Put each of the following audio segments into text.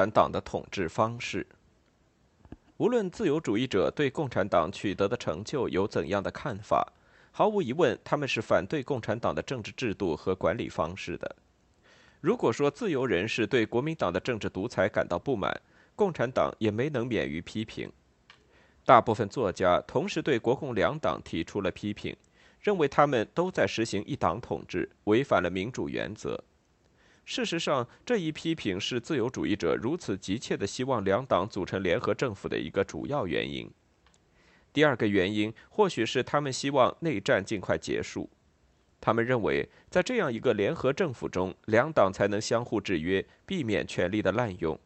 产党的统治方式。无论自由主义者对共产党取得的成就有怎样的看法，毫无疑问，他们是反对共产党的政治制度和管理方式的。如果说自由人士对国民党的政治独裁感到不满，共产党也没能免于批评。大部分作家同时对国共两党提出了批评，认为他们都在实行一党统治，违反了民主原则。事实上，这一批评是自由主义者如此急切的希望两党组成联合政府的一个主要原因。第二个原因，或许是他们希望内战尽快结束。他们认为，在这样一个联合政府中，两党才能相互制约，避免权力的滥用。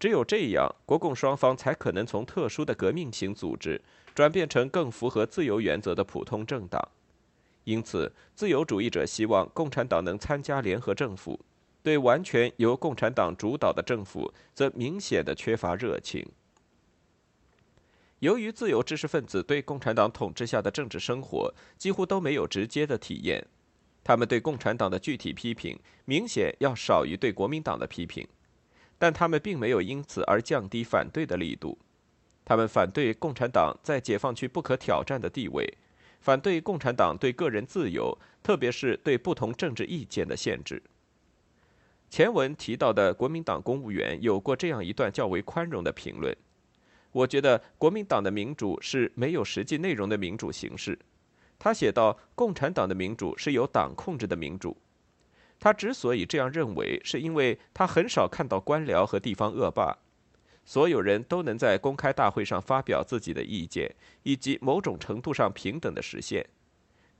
只有这样，国共双方才可能从特殊的革命型组织转变成更符合自由原则的普通政党。因此，自由主义者希望共产党能参加联合政府。对完全由共产党主导的政府，则明显的缺乏热情。由于自由知识分子对共产党统治下的政治生活几乎都没有直接的体验，他们对共产党的具体批评明显要少于对国民党的批评，但他们并没有因此而降低反对的力度。他们反对共产党在解放区不可挑战的地位，反对共产党对个人自由，特别是对不同政治意见的限制。前文提到的国民党公务员有过这样一段较为宽容的评论：“我觉得国民党的民主是没有实际内容的民主形式。”他写道：“共产党的民主是由党控制的民主。”他之所以这样认为，是因为他很少看到官僚和地方恶霸，所有人都能在公开大会上发表自己的意见，以及某种程度上平等的实现。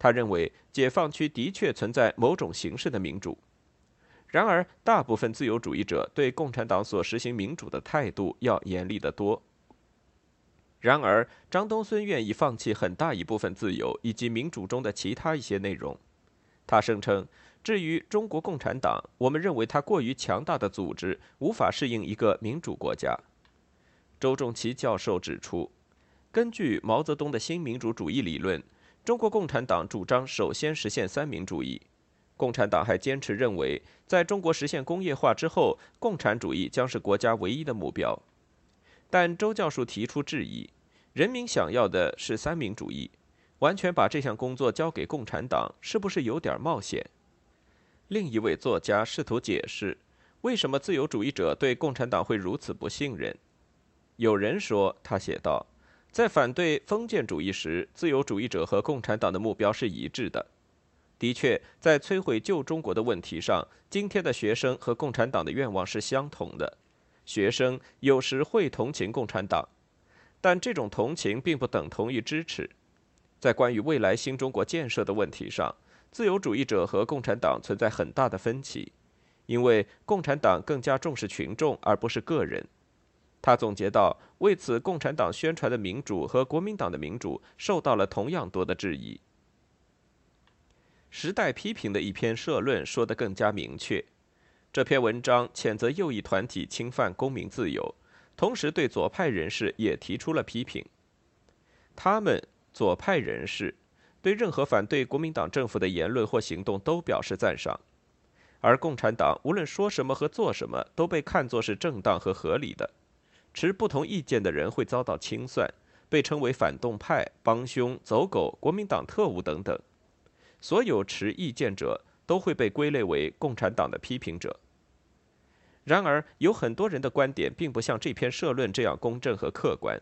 他认为解放区的确存在某种形式的民主。然而，大部分自由主义者对共产党所实行民主的态度要严厉得多。然而，张东荪愿意放弃很大一部分自由以及民主中的其他一些内容。他声称：“至于中国共产党，我们认为它过于强大的组织无法适应一个民主国家。”周仲奇教授指出，根据毛泽东的新民主主义理论，中国共产党主张首先实现三民主义。共产党还坚持认为，在中国实现工业化之后，共产主义将是国家唯一的目标。但周教授提出质疑：人民想要的是三民主义，完全把这项工作交给共产党，是不是有点冒险？另一位作家试图解释，为什么自由主义者对共产党会如此不信任。有人说，他写道，在反对封建主义时，自由主义者和共产党的目标是一致的。的确，在摧毁旧中国的问题上，今天的学生和共产党的愿望是相同的。学生有时会同情共产党，但这种同情并不等同于支持。在关于未来新中国建设的问题上，自由主义者和共产党存在很大的分歧，因为共产党更加重视群众而不是个人。他总结道：“为此，共产党宣传的民主和国民党的民主受到了同样多的质疑。”时代批评的一篇社论说得更加明确。这篇文章谴责右翼团体侵犯公民自由，同时对左派人士也提出了批评。他们左派人士对任何反对国民党政府的言论或行动都表示赞赏，而共产党无论说什么和做什么都被看作是正当和合理的。持不同意见的人会遭到清算，被称为反动派、帮凶、走狗、国民党特务等等。所有持意见者都会被归类为共产党的批评者。然而，有很多人的观点并不像这篇社论这样公正和客观。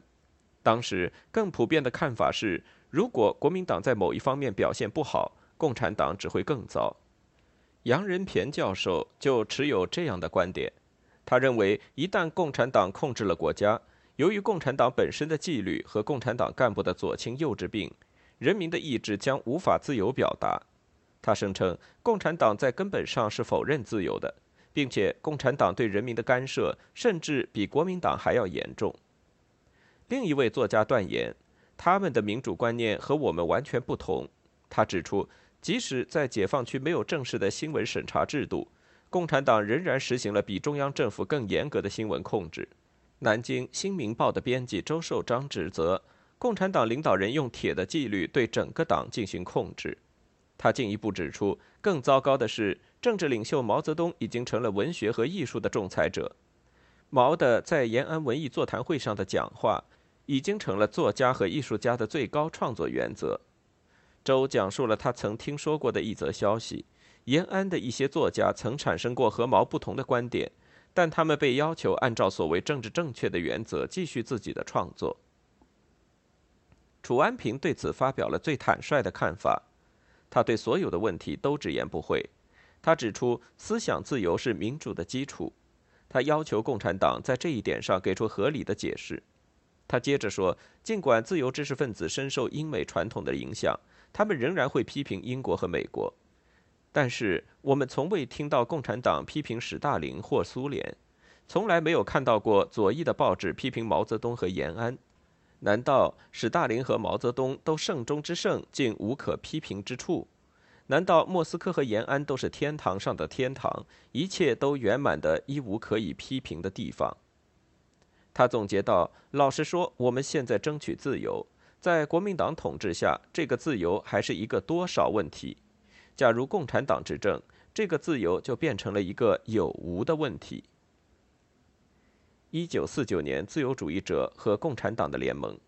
当时更普遍的看法是，如果国民党在某一方面表现不好，共产党只会更糟。杨仁田教授就持有这样的观点。他认为，一旦共产党控制了国家，由于共产党本身的纪律和共产党干部的左倾右治病，人民的意志将无法自由表达。他声称，共产党在根本上是否认自由的，并且共产党对人民的干涉甚至比国民党还要严重。另一位作家断言，他们的民主观念和我们完全不同。他指出，即使在解放区没有正式的新闻审查制度，共产党仍然实行了比中央政府更严格的新闻控制。南京《新民报》的编辑周寿章指责，共产党领导人用铁的纪律对整个党进行控制。他进一步指出，更糟糕的是，政治领袖毛泽东已经成了文学和艺术的仲裁者。毛的在延安文艺座谈会上的讲话，已经成了作家和艺术家的最高创作原则。周讲述了他曾听说过的一则消息：延安的一些作家曾产生过和毛不同的观点，但他们被要求按照所谓政治正确的原则继续自己的创作。楚安平对此发表了最坦率的看法。他对所有的问题都直言不讳。他指出，思想自由是民主的基础。他要求共产党在这一点上给出合理的解释。他接着说，尽管自由知识分子深受英美传统的影响，他们仍然会批评英国和美国。但是，我们从未听到共产党批评史大林或苏联，从来没有看到过左翼的报纸批评毛泽东和延安。难道史大林和毛泽东都圣中之圣，竟无可批评之处？难道莫斯科和延安都是天堂上的天堂，一切都圆满的，一无可以批评的地方？他总结道：“老实说，我们现在争取自由，在国民党统治下，这个自由还是一个多少问题；假如共产党执政，这个自由就变成了一个有无的问题。”一九四九年，自由主义者和共产党的联盟。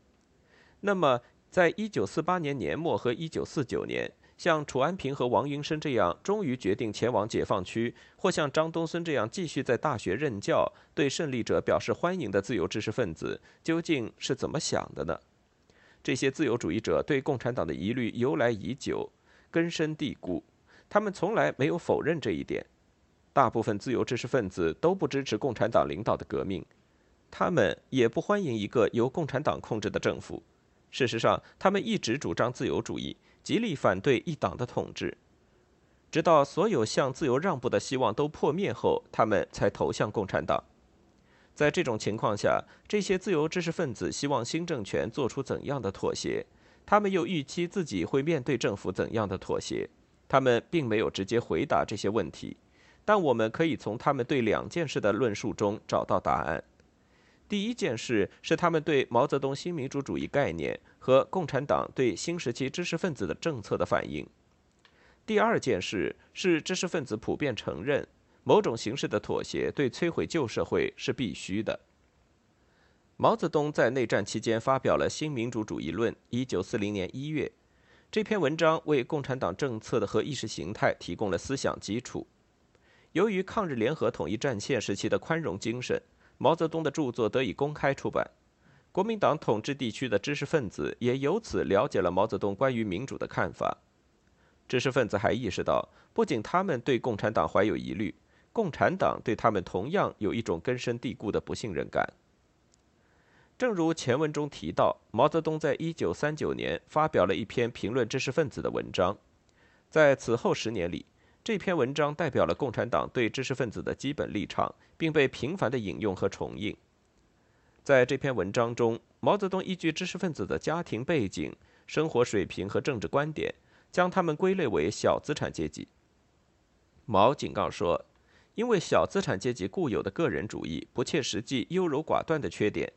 那么，在一九四八年年末和一九四九年，像楚安平和王云生这样终于决定前往解放区，或像张东荪这样继续在大学任教，对胜利者表示欢迎的自由知识分子，究竟是怎么想的呢？这些自由主义者对共产党的疑虑由来已久，根深蒂固，他们从来没有否认这一点。大部分自由知识分子都不支持共产党领导的革命，他们也不欢迎一个由共产党控制的政府。事实上，他们一直主张自由主义，极力反对一党的统治。直到所有向自由让步的希望都破灭后，他们才投向共产党。在这种情况下，这些自由知识分子希望新政权做出怎样的妥协？他们又预期自己会面对政府怎样的妥协？他们并没有直接回答这些问题。但我们可以从他们对两件事的论述中找到答案。第一件事是他们对毛泽东新民主主义概念和共产党对新时期知识分子的政策的反应。第二件事是知识分子普遍承认某种形式的妥协对摧毁旧社会是必须的。毛泽东在内战期间发表了《新民主主义论》，一九四零年一月，这篇文章为共产党政策的和意识形态提供了思想基础。由于抗日联合统一战线时期的宽容精神，毛泽东的著作得以公开出版，国民党统治地区的知识分子也由此了解了毛泽东关于民主的看法。知识分子还意识到，不仅他们对共产党怀有疑虑，共产党对他们同样有一种根深蒂固的不信任感。正如前文中提到，毛泽东在一九三九年发表了一篇评论知识分子的文章，在此后十年里。这篇文章代表了共产党对知识分子的基本立场，并被频繁地引用和重印。在这篇文章中，毛泽东依据知识分子的家庭背景、生活水平和政治观点，将他们归类为小资产阶级。毛警告说，因为小资产阶级固有的个人主义、不切实际、优柔寡断的缺点，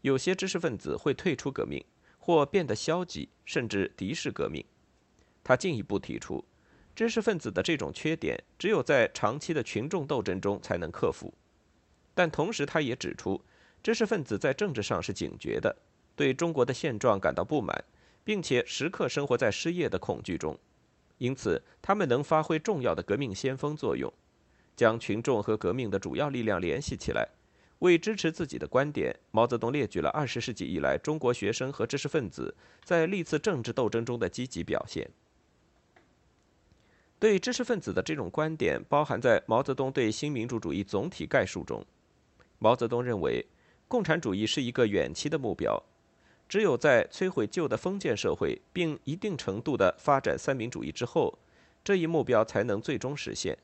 有些知识分子会退出革命，或变得消极，甚至敌视革命。他进一步提出。知识分子的这种缺点，只有在长期的群众斗争中才能克服。但同时，他也指出，知识分子在政治上是警觉的，对中国的现状感到不满，并且时刻生活在失业的恐惧中。因此，他们能发挥重要的革命先锋作用，将群众和革命的主要力量联系起来。为支持自己的观点，毛泽东列举了二十世纪以来中国学生和知识分子在历次政治斗争中的积极表现。对知识分子的这种观点包含在毛泽东对新民主主义总体概述中。毛泽东认为，共产主义是一个远期的目标，只有在摧毁旧的封建社会，并一定程度的发展三民主义之后，这一目标才能最终实现。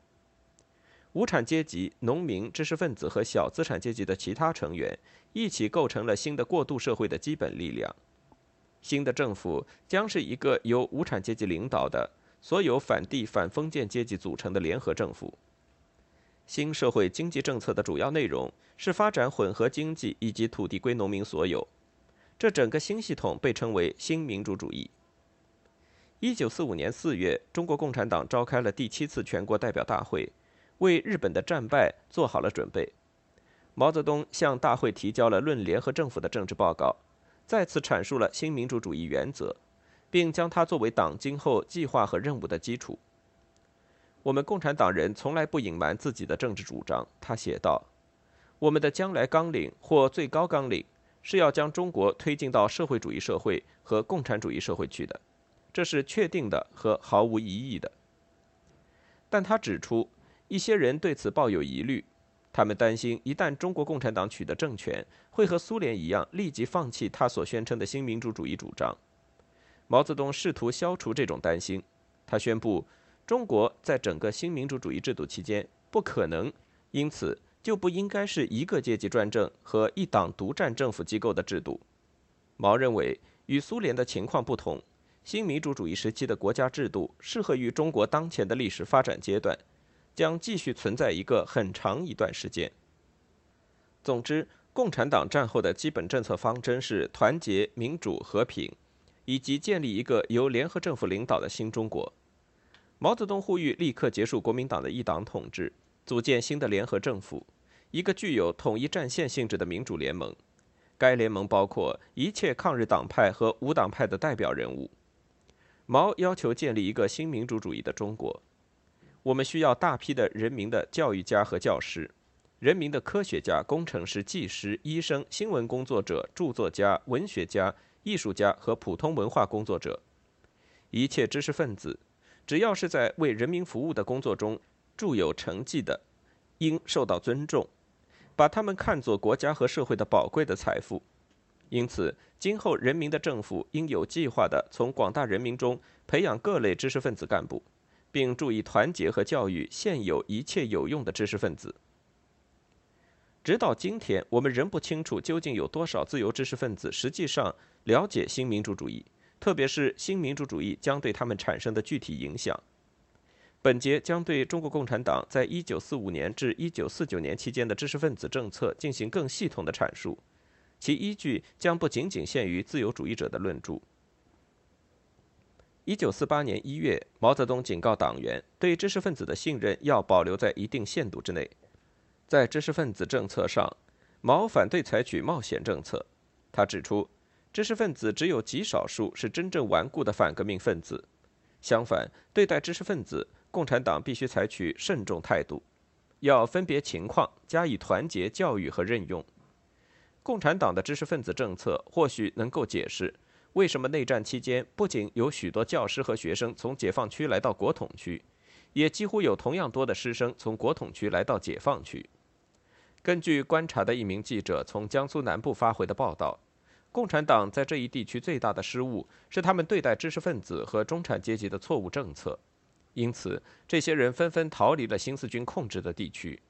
无产阶级、农民、知识分子和小资产阶级的其他成员一起构成了新的过渡社会的基本力量。新的政府将是一个由无产阶级领导的、所有反帝反封建阶级组成的联合政府。新社会经济政策的主要内容是发展混合经济以及土地归农民所有。这整个新系统被称为新民主主义。一九四五年四月，中国共产党召开了第七次全国代表大会，为日本的战败做好了准备。毛泽东向大会提交了《论联合政府的政治报告》，再次阐述了新民主主义原则，并将它作为党今后计划和任务的基础。我们共产党人从来不隐瞒自己的政治主张，他写道：“我们的将来纲领或最高纲领是要将中国推进到社会主义社会和共产主义社会去的，这是确定的和毫无疑义的。”但他指出，一些人对此抱有疑虑，他们担心一旦中国共产党取得政权，会和苏联一样立即放弃他所宣称的新民主主义主张。毛泽东试图消除这种担心，他宣布。中国在整个新民主主义制度期间不可能，因此就不应该是一个阶级专政和一党独占政府机构的制度。毛认为，与苏联的情况不同，新民主主义时期的国家制度适合于中国当前的历史发展阶段，将继续存在一个很长一段时间。总之，共产党战后的基本政策方针是团结、民主、和平，以及建立一个由联合政府领导的新中国。毛泽东呼吁立刻结束国民党的一党统治，组建新的联合政府，一个具有统一战线性质的民主联盟。该联盟包括一切抗日党派和无党派的代表人物。毛要求建立一个新民主主义的中国。我们需要大批的人民的教育家和教师，人民的科学家、工程师、技师、医生、新闻工作者、著作家、文学家、艺术家和普通文化工作者，一切知识分子。只要是在为人民服务的工作中著有成绩的，应受到尊重，把他们看作国家和社会的宝贵的财富。因此，今后人民的政府应有计划地从广大人民中培养各类知识分子干部，并注意团结和教育现有一切有用的知识分子。直到今天，我们仍不清楚究竟有多少自由知识分子实际上了解新民主主义。特别是新民主主义将对他们产生的具体影响。本节将对中国共产党在1945年至1949年期间的知识分子政策进行更系统的阐述，其依据将不仅仅限于自由主义者的论著。1948年1月，毛泽东警告党员，对知识分子的信任要保留在一定限度之内。在知识分子政策上，毛反对采取冒险政策。他指出。知识分子只有极少数是真正顽固的反革命分子。相反，对待知识分子，共产党必须采取慎重态度，要分别情况加以团结教育和任用。共产党的知识分子政策或许能够解释为什么内战期间不仅有许多教师和学生从解放区来到国统区，也几乎有同样多的师生从国统区来到解放区。根据观察的一名记者从江苏南部发回的报道。共产党在这一地区最大的失误是他们对待知识分子和中产阶级的错误政策，因此这些人纷纷逃离了新四军控制的地区。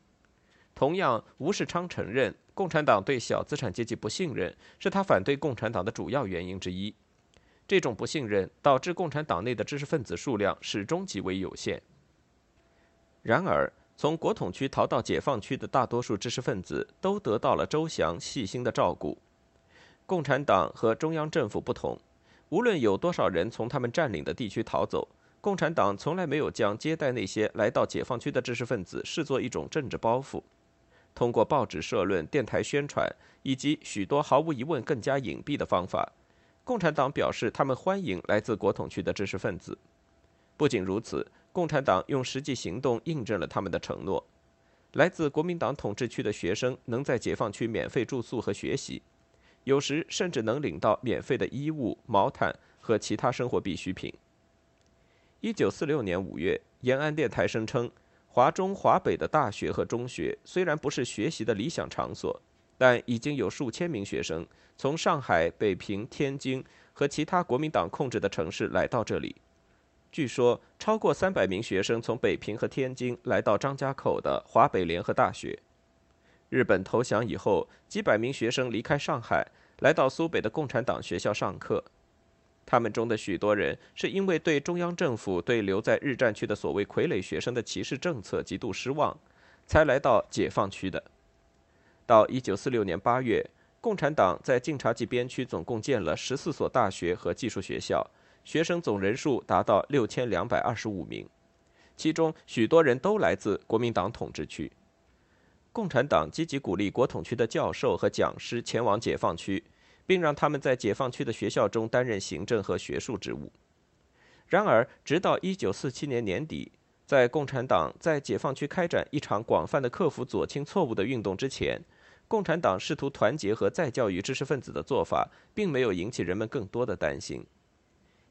同样，吴世昌承认共产党对小资产阶级不信任是他反对共产党的主要原因之一。这种不信任导致共产党内的知识分子数量始终极为有限。然而，从国统区逃到解放区的大多数知识分子都得到了周详细心的照顾。共产党和中央政府不同，无论有多少人从他们占领的地区逃走，共产党从来没有将接待那些来到解放区的知识分子视作一种政治包袱。通过报纸社论、电台宣传以及许多毫无疑问更加隐蔽的方法，共产党表示他们欢迎来自国统区的知识分子。不仅如此，共产党用实际行动印证了他们的承诺：来自国民党统治区的学生能在解放区免费住宿和学习。有时甚至能领到免费的衣物、毛毯和其他生活必需品。一九四六年五月，延安电台声称，华中、华北的大学和中学虽然不是学习的理想场所，但已经有数千名学生从上海、北平、天津和其他国民党控制的城市来到这里。据说，超过三百名学生从北平和天津来到张家口的华北联合大学。日本投降以后，几百名学生离开上海，来到苏北的共产党学校上课。他们中的许多人是因为对中央政府对留在日战区的所谓傀儡学生的歧视政策极度失望，才来到解放区的。到1946年8月，共产党在晋察冀边区总共建了14所大学和技术学校，学生总人数达到6225名，其中许多人都来自国民党统治区。共产党积极鼓励国统区的教授和讲师前往解放区。并让他们在解放区的学校中担任行政和学术职务。然而，直到1947年年底，在共产党在解放区开展一场广泛的克服左倾错误的运动之前，共产党试图团结和再教育知识分子的做法，并没有引起人们更多的担心。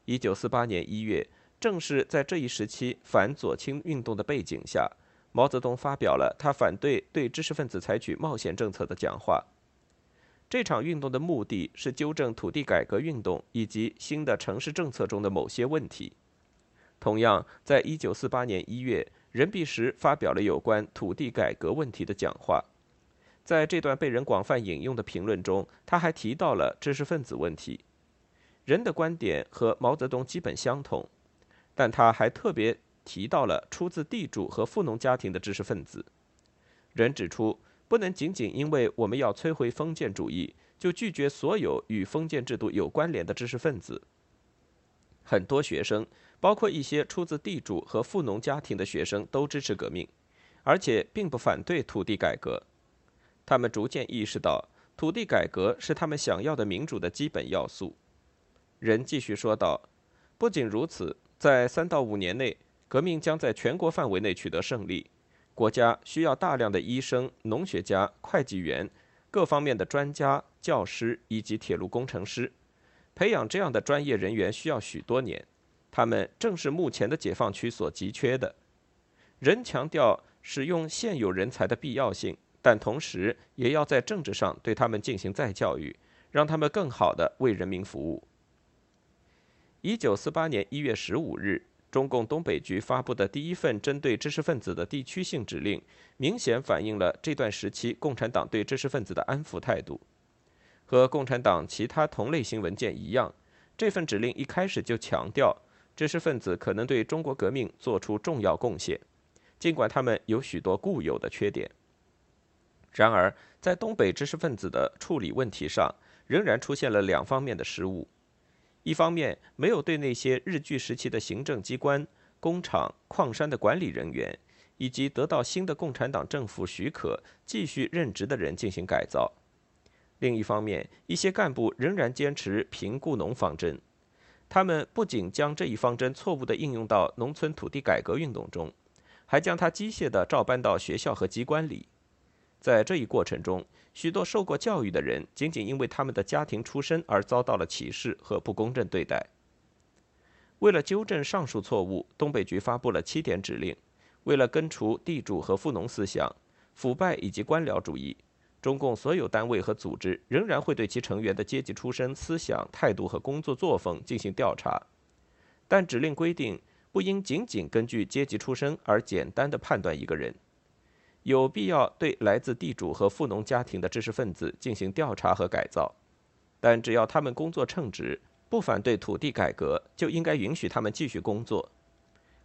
1948年1月，正是在这一时期反左倾运动的背景下，毛泽东发表了他反对对知识分子采取冒险政策的讲话。这场运动的目的是纠正土地改革运动以及新的城市政策中的某些问题。同样，在一九四八年一月，任弼时发表了有关土地改革问题的讲话。在这段被人广泛引用的评论中，他还提到了知识分子问题。人的观点和毛泽东基本相同，但他还特别提到了出自地主和富农家庭的知识分子。人指出。不能仅仅因为我们要摧毁封建主义，就拒绝所有与封建制度有关联的知识分子。很多学生，包括一些出自地主和富农家庭的学生，都支持革命，而且并不反对土地改革。他们逐渐意识到，土地改革是他们想要的民主的基本要素。人继续说道：“不仅如此，在三到五年内，革命将在全国范围内取得胜利。”国家需要大量的医生、农学家、会计员，各方面的专家、教师以及铁路工程师。培养这样的专业人员需要许多年，他们正是目前的解放区所急缺的。人强调使用现有人才的必要性，但同时也要在政治上对他们进行再教育，让他们更好地为人民服务。一九四八年一月十五日。中共东北局发布的第一份针对知识分子的地区性指令，明显反映了这段时期共产党对知识分子的安抚态度。和共产党其他同类型文件一样，这份指令一开始就强调，知识分子可能对中国革命做出重要贡献，尽管他们有许多固有的缺点。然而，在东北知识分子的处理问题上，仍然出现了两方面的失误。一方面，没有对那些日据时期的行政机关、工厂、矿山的管理人员，以及得到新的共产党政府许可继续任职的人进行改造；另一方面，一些干部仍然坚持贫雇农方针，他们不仅将这一方针错误地应用到农村土地改革运动中，还将它机械地照搬到学校和机关里。在这一过程中，许多受过教育的人，仅仅因为他们的家庭出身而遭到了歧视和不公正对待。为了纠正上述错误，东北局发布了七点指令。为了根除地主和富农思想、腐败以及官僚主义，中共所有单位和组织仍然会对其成员的阶级出身、思想、态度和工作作风进行调查。但指令规定，不应仅仅根据阶级出身而简单的判断一个人。有必要对来自地主和富农家庭的知识分子进行调查和改造，但只要他们工作称职，不反对土地改革，就应该允许他们继续工作。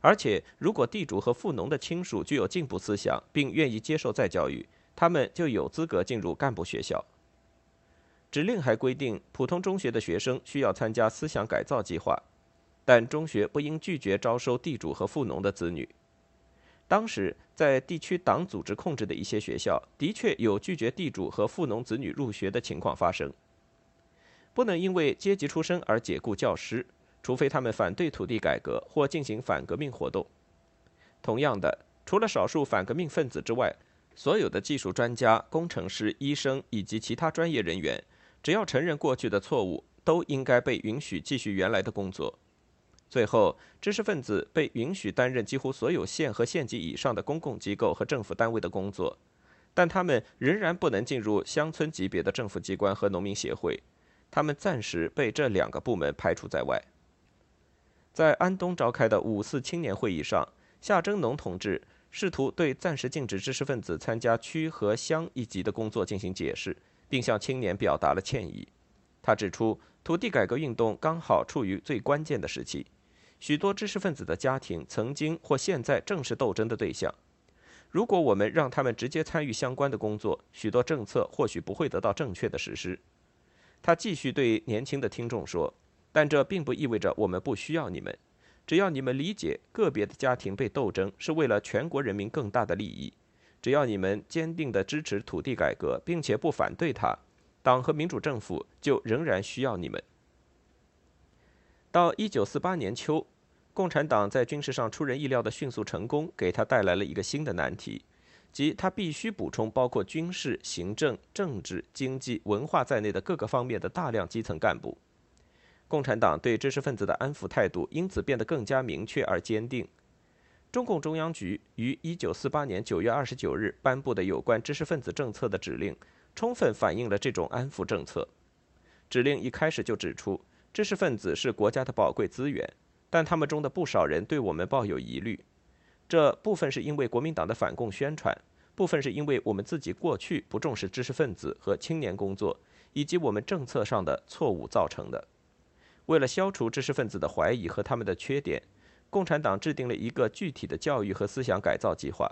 而且，如果地主和富农的亲属具有进步思想，并愿意接受再教育，他们就有资格进入干部学校。指令还规定，普通中学的学生需要参加思想改造计划，但中学不应拒绝招收地主和富农的子女。当时，在地区党组织控制的一些学校，的确有拒绝地主和富农子女入学的情况发生。不能因为阶级出身而解雇教师，除非他们反对土地改革或进行反革命活动。同样的，除了少数反革命分子之外，所有的技术专家、工程师、医生以及其他专业人员，只要承认过去的错误，都应该被允许继续原来的工作。最后，知识分子被允许担任几乎所有县和县级以上的公共机构和政府单位的工作，但他们仍然不能进入乡村级别的政府机关和农民协会，他们暂时被这两个部门排除在外。在安东召开的五四青年会议上，夏征农同志试图对暂时禁止知识分子参加区和乡一级的工作进行解释，并向青年表达了歉意。他指出，土地改革运动刚好处于最关键的时期，许多知识分子的家庭曾经或现在正是斗争的对象。如果我们让他们直接参与相关的工作，许多政策或许不会得到正确的实施。他继续对年轻的听众说：“但这并不意味着我们不需要你们。只要你们理解个别的家庭被斗争是为了全国人民更大的利益，只要你们坚定地支持土地改革，并且不反对它，党和民主政府就仍然需要你们。”到一九四八年秋。共产党在军事上出人意料的迅速成功，给他带来了一个新的难题，即他必须补充包括军事、行政、政治、经济、文化在内的各个方面的大量基层干部。共产党对知识分子的安抚态度因此变得更加明确而坚定。中共中央局于1948年9月29日颁布的有关知识分子政策的指令，充分反映了这种安抚政策。指令一开始就指出，知识分子是国家的宝贵资源。但他们中的不少人对我们抱有疑虑，这部分是因为国民党的反共宣传，部分是因为我们自己过去不重视知识分子和青年工作，以及我们政策上的错误造成的。为了消除知识分子的怀疑和他们的缺点，共产党制定了一个具体的教育和思想改造计划。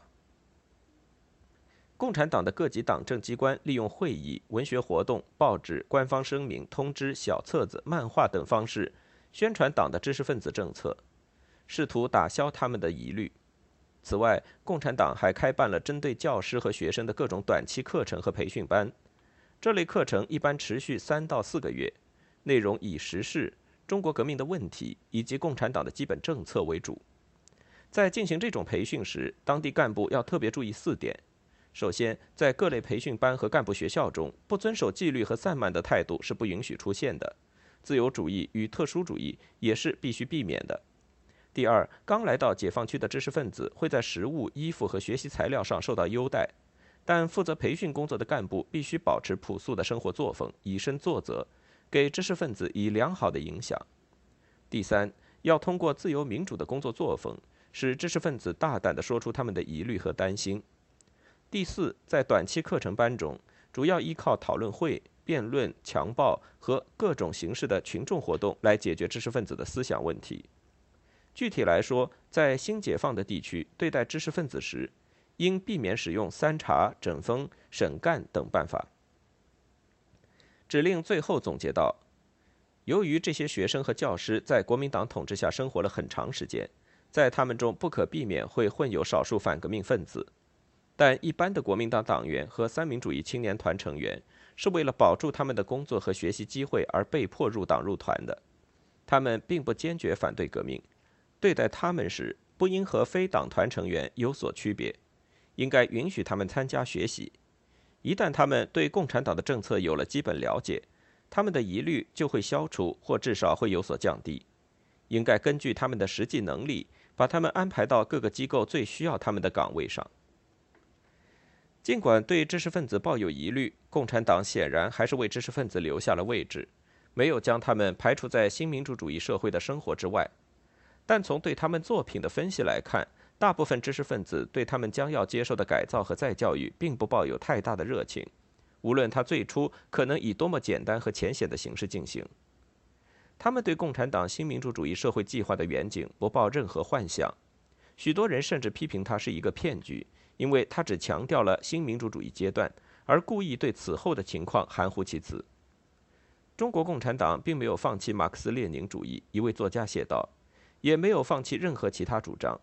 共产党的各级党政机关利用会议、文学活动、报纸、官方声明、通知、小册子、漫画等方式。宣传党的知识分子政策，试图打消他们的疑虑。此外，共产党还开办了针对教师和学生的各种短期课程和培训班。这类课程一般持续三到四个月，内容以时事、中国革命的问题以及共产党的基本政策为主。在进行这种培训时，当地干部要特别注意四点：首先，在各类培训班和干部学校中，不遵守纪律和散漫的态度是不允许出现的。自由主义与特殊主义也是必须避免的。第二，刚来到解放区的知识分子会在食物、衣服和学习材料上受到优待，但负责培训工作的干部必须保持朴素的生活作风，以身作则，给知识分子以良好的影响。第三，要通过自由民主的工作作风，使知识分子大胆地说出他们的疑虑和担心。第四，在短期课程班中，主要依靠讨论会。辩论、强暴和各种形式的群众活动来解决知识分子的思想问题。具体来说，在新解放的地区，对待知识分子时，应避免使用三查、整风、审干等办法。指令最后总结道：由于这些学生和教师在国民党统治下生活了很长时间，在他们中不可避免会混有少数反革命分子，但一般的国民党党员和三民主义青年团成员。是为了保住他们的工作和学习机会而被迫入党入团的，他们并不坚决反对革命。对待他们时，不应和非党团成员有所区别，应该允许他们参加学习。一旦他们对共产党的政策有了基本了解，他们的疑虑就会消除，或至少会有所降低。应该根据他们的实际能力，把他们安排到各个机构最需要他们的岗位上。尽管对知识分子抱有疑虑，共产党显然还是为知识分子留下了位置，没有将他们排除在新民主主义社会的生活之外。但从对他们作品的分析来看，大部分知识分子对他们将要接受的改造和再教育并不抱有太大的热情，无论他最初可能以多么简单和浅显的形式进行。他们对共产党新民主主义社会计划的远景不抱任何幻想，许多人甚至批评它是一个骗局。因为他只强调了新民主主义阶段，而故意对此后的情况含糊其辞。中国共产党并没有放弃马克思列宁主义，一位作家写道，也没有放弃任何其他主张。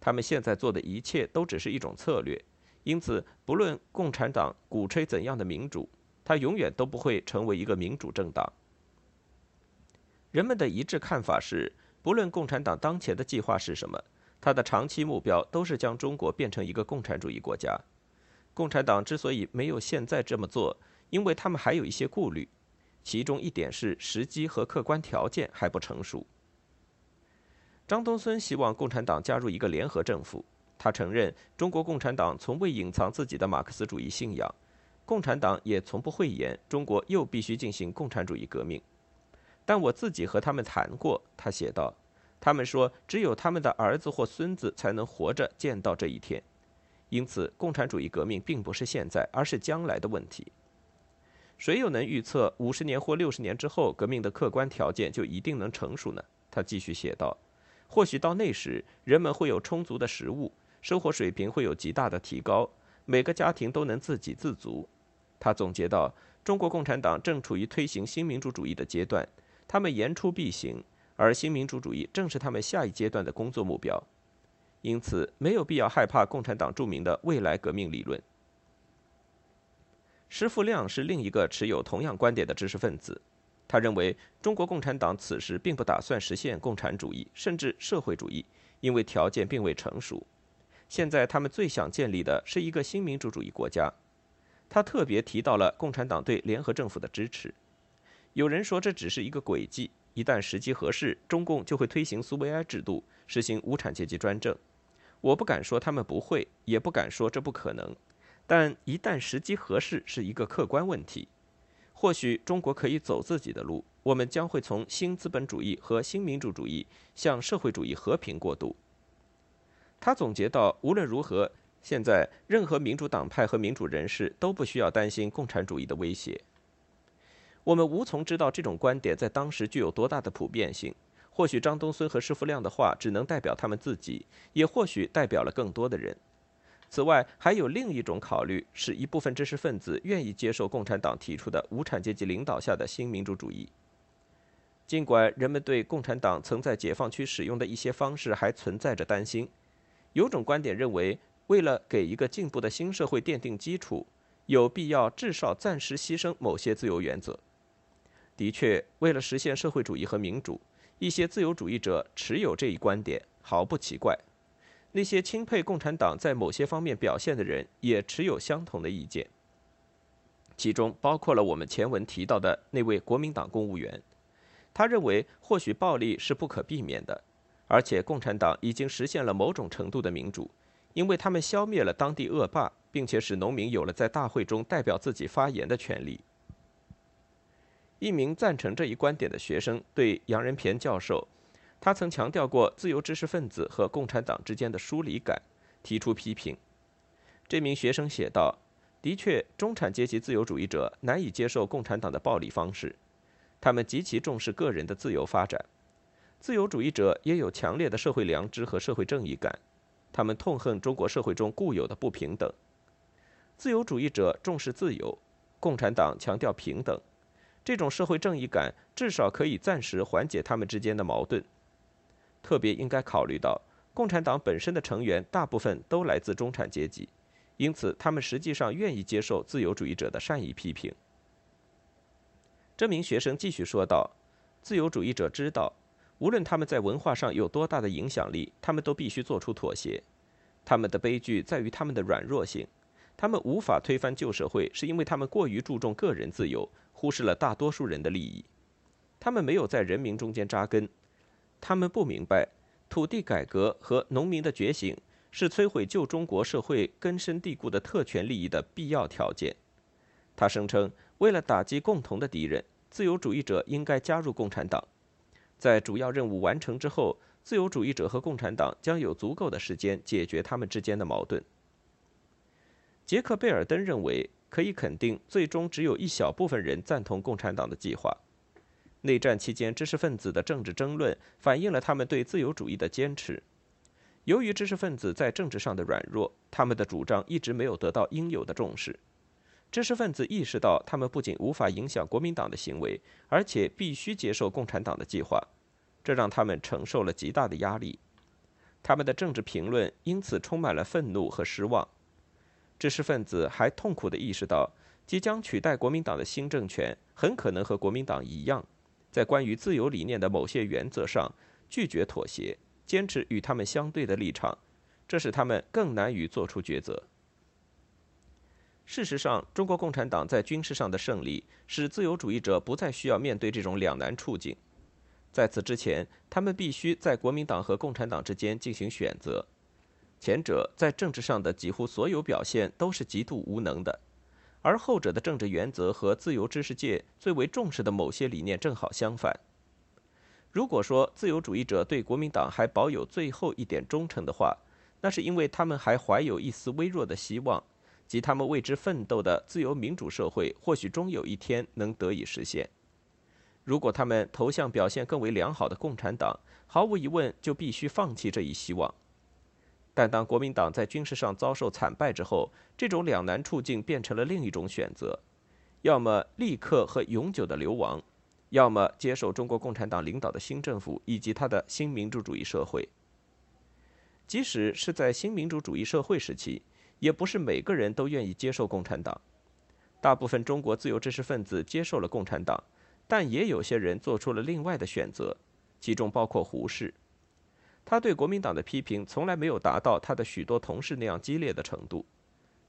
他们现在做的一切都只是一种策略，因此，不论共产党鼓吹怎样的民主，它永远都不会成为一个民主政党。人们的一致看法是，不论共产党当前的计划是什么。他的长期目标都是将中国变成一个共产主义国家。共产党之所以没有现在这么做，因为他们还有一些顾虑，其中一点是时机和客观条件还不成熟。张东荪希望共产党加入一个联合政府，他承认中国共产党从未隐藏自己的马克思主义信仰，共产党也从不讳言中国又必须进行共产主义革命。但我自己和他们谈过，他写道，他们说只有他们的儿子或孙子才能活着见到这一天，因此共产主义革命并不是现在，而是将来的问题。谁又能预测五十年或六十年之后革命的客观条件就一定能成熟呢？他继续写道，或许到那时，人们会有充足的食物。生活水平会有极大的提高，每个家庭都能自给自足。他总结道：“中国共产党正处于推行新民主主义的阶段，他们言出必行，而新民主主义正是他们下一阶段的工作目标。因此，没有必要害怕共产党著名的未来革命理论。”施富亮是另一个持有同样观点的知识分子，他认为中国共产党此时并不打算实现共产主义，甚至社会主义，因为条件并未成熟。现在他们最想建立的是一个新民主主义国家。他特别提到了共产党对联合政府的支持。有人说这只是一个诡计，一旦时机合适，中共就会推行苏维埃制度，实行无产阶级专政。我不敢说他们不会，也不敢说这不可能。但一旦时机合适是一个客观问题。或许中国可以走自己的路，我们将会从新资本主义和新民主主义向社会主义和平过渡。他总结到：无论如何，现在任何民主党派和民主人士都不需要担心共产主义的威胁。我们无从知道这种观点在当时具有多大的普遍性。或许张东荪和施富亮的话只能代表他们自己，也或许代表了更多的人。此外，还有另一种考虑，是一部分知识分子愿意接受共产党提出的无产阶级领导下的新民主主义。尽管人们对共产党曾在解放区使用的一些方式还存在着担心。有种观点认为，为了给一个进步的新社会奠定基础，有必要至少暂时牺牲某些自由原则。的确，为了实现社会主义和民主，一些自由主义者持有这一观点，毫不奇怪。那些钦佩共产党在某些方面表现的人，也持有相同的意见。其中包括了我们前文提到的那位国民党公务员，他认为或许暴力是不可避免的。而且，共产党已经实现了某种程度的民主，因为他们消灭了当地恶霸，并且使农民有了在大会中代表自己发言的权利。一名赞成这一观点的学生对杨仁平教授，他曾强调过自由知识分子和共产党之间的疏离感，提出批评。这名学生写道：“的确，中产阶级自由主义者难以接受共产党的暴力方式，他们极其重视个人的自由发展。”自由主义者也有强烈的社会良知和社会正义感，他们痛恨中国社会中固有的不平等。自由主义者重视自由，共产党强调平等。这种社会正义感至少可以暂时缓解他们之间的矛盾。特别应该考虑到，共产党本身的成员大部分都来自中产阶级，因此他们实际上愿意接受自由主义者的善意批评。这名学生继续说道：“自由主义者知道。”无论他们在文化上有多大的影响力，他们都必须做出妥协。他们的悲剧在于他们的软弱性。他们无法推翻旧社会，是因为他们过于注重个人自由，忽视了大多数人的利益。他们没有在人民中间扎根。他们不明白，土地改革和农民的觉醒是摧毁旧中国社会根深蒂固的特权利益的必要条件。他声称，为了打击共同的敌人，自由主义者应该加入共产党。在主要任务完成之后，自由主义者和共产党将有足够的时间解决他们之间的矛盾。杰克贝尔登认为，可以肯定，最终只有一小部分人赞同共产党的计划。内战期间，知识分子的政治争论反映了他们对自由主义的坚持。由于知识分子在政治上的软弱，他们的主张一直没有得到应有的重视。知识分子意识到，他们不仅无法影响国民党的行为，而且必须接受共产党的计划，这让他们承受了极大的压力。他们的政治评论因此充满了愤怒和失望。知识分子还痛苦地意识到，即将取代国民党的新政权很可能和国民党一样，在关于自由理念的某些原则上拒绝妥协，坚持与他们相对的立场，这使他们更难于做出抉择。事实上，中国共产党在军事上的胜利使自由主义者不再需要面对这种两难处境。在此之前，他们必须在国民党和共产党之间进行选择。前者在政治上的几乎所有表现都是极度无能的，而后者的政治原则和自由知识界最为重视的某些理念正好相反。如果说自由主义者对国民党还保有最后一点忠诚的话，那是因为他们还怀有一丝微弱的希望，即他们为之奋斗的自由民主社会或许终有一天能得以实现。如果他们投向表现更为良好的共产党，毫无疑问就必须放弃这一希望。但当国民党在军事上遭受惨败之后，这种两难处境变成了另一种选择：要么立刻和永久的流亡。要么接受中国共产党领导的新政府以及他的新民主主义社会。即使是在新民主主义社会时期，也不是每个人都愿意接受共产党。大部分中国自由知识分子接受了共产党，但也有些人做出了另外的选择，其中包括胡适。他对国民党的批评从来没有达到他的许多同事那样激烈的程度。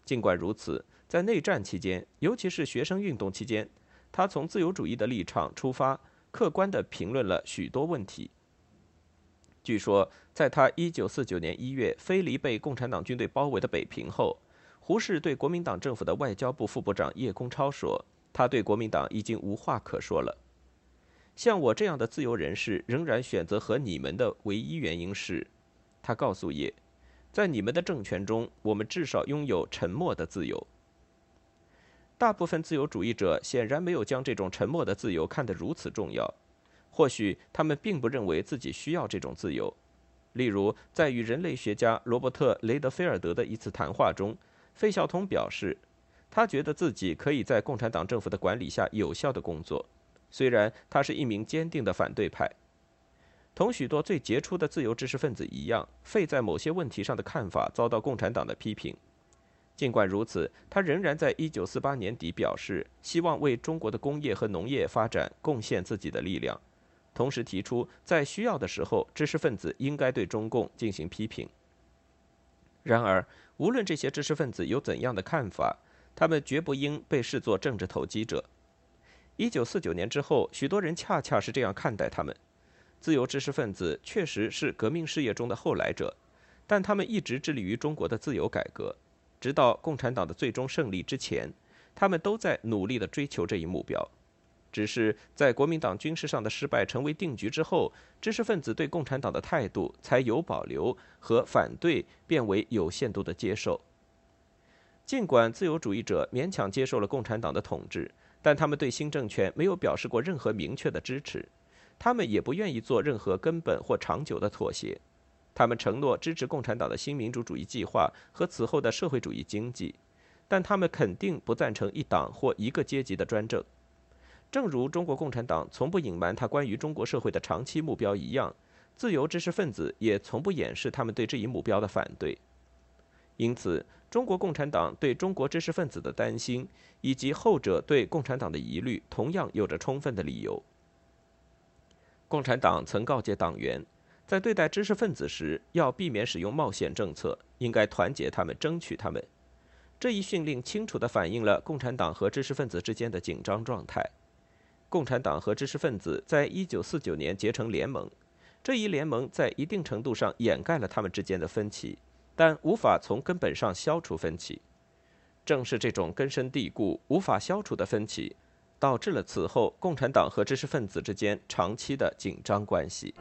尽管如此，在内战期间，尤其是学生运动期间。他从自由主义的立场出发，客观地评论了许多问题。据说，在他1949年1月飞离被共产党军队包围的北平后，胡适对国民党政府的外交部副部长叶公超说：“他对国民党已经无话可说了。像我这样的自由人士仍然选择和你们的唯一原因是，他告诉叶，在你们的政权中，我们至少拥有沉默的自由。”大部分自由主义者显然没有将这种沉默的自由看得如此重要，或许他们并不认为自己需要这种自由。例如，在与人类学家罗伯特·雷德菲尔德的一次谈话中，费孝通表示，他觉得自己可以在共产党政府的管理下有效的工作，虽然他是一名坚定的反对派。同许多最杰出的自由知识分子一样，费在某些问题上的看法遭到共产党的批评。尽管如此，他仍然在1948年底表示希望为中国的工业和农业发展贡献自己的力量，同时提出在需要的时候，知识分子应该对中共进行批评。然而，无论这些知识分子有怎样的看法，他们绝不应被视作政治投机者。1949年之后，许多人恰恰是这样看待他们：自由知识分子确实是革命事业中的后来者，但他们一直致力于中国的自由改革。直到共产党的最终胜利之前，他们都在努力地追求这一目标。只是在国民党军事上的失败成为定局之后，知识分子对共产党的态度才有保留和反对变为有限度的接受。尽管自由主义者勉强接受了共产党的统治，但他们对新政权没有表示过任何明确的支持，他们也不愿意做任何根本或长久的妥协。他们承诺支持共产党的新民主主义计划和此后的社会主义经济，但他们肯定不赞成一党或一个阶级的专政。正如中国共产党从不隐瞒他关于中国社会的长期目标一样，自由知识分子也从不掩饰他们对这一目标的反对。因此，中国共产党对中国知识分子的担心，以及后者对共产党的疑虑，同样有着充分的理由。共产党曾告诫党员。在对待知识分子时，要避免使用冒险政策，应该团结他们，争取他们。这一训令清楚地反映了共产党和知识分子之间的紧张状态。共产党和知识分子在一九四九年结成联盟，这一联盟在一定程度上掩盖了他们之间的分歧，但无法从根本上消除分歧。正是这种根深蒂固、无法消除的分歧。导致了此后共产党和知识分子之间长期的紧张关系。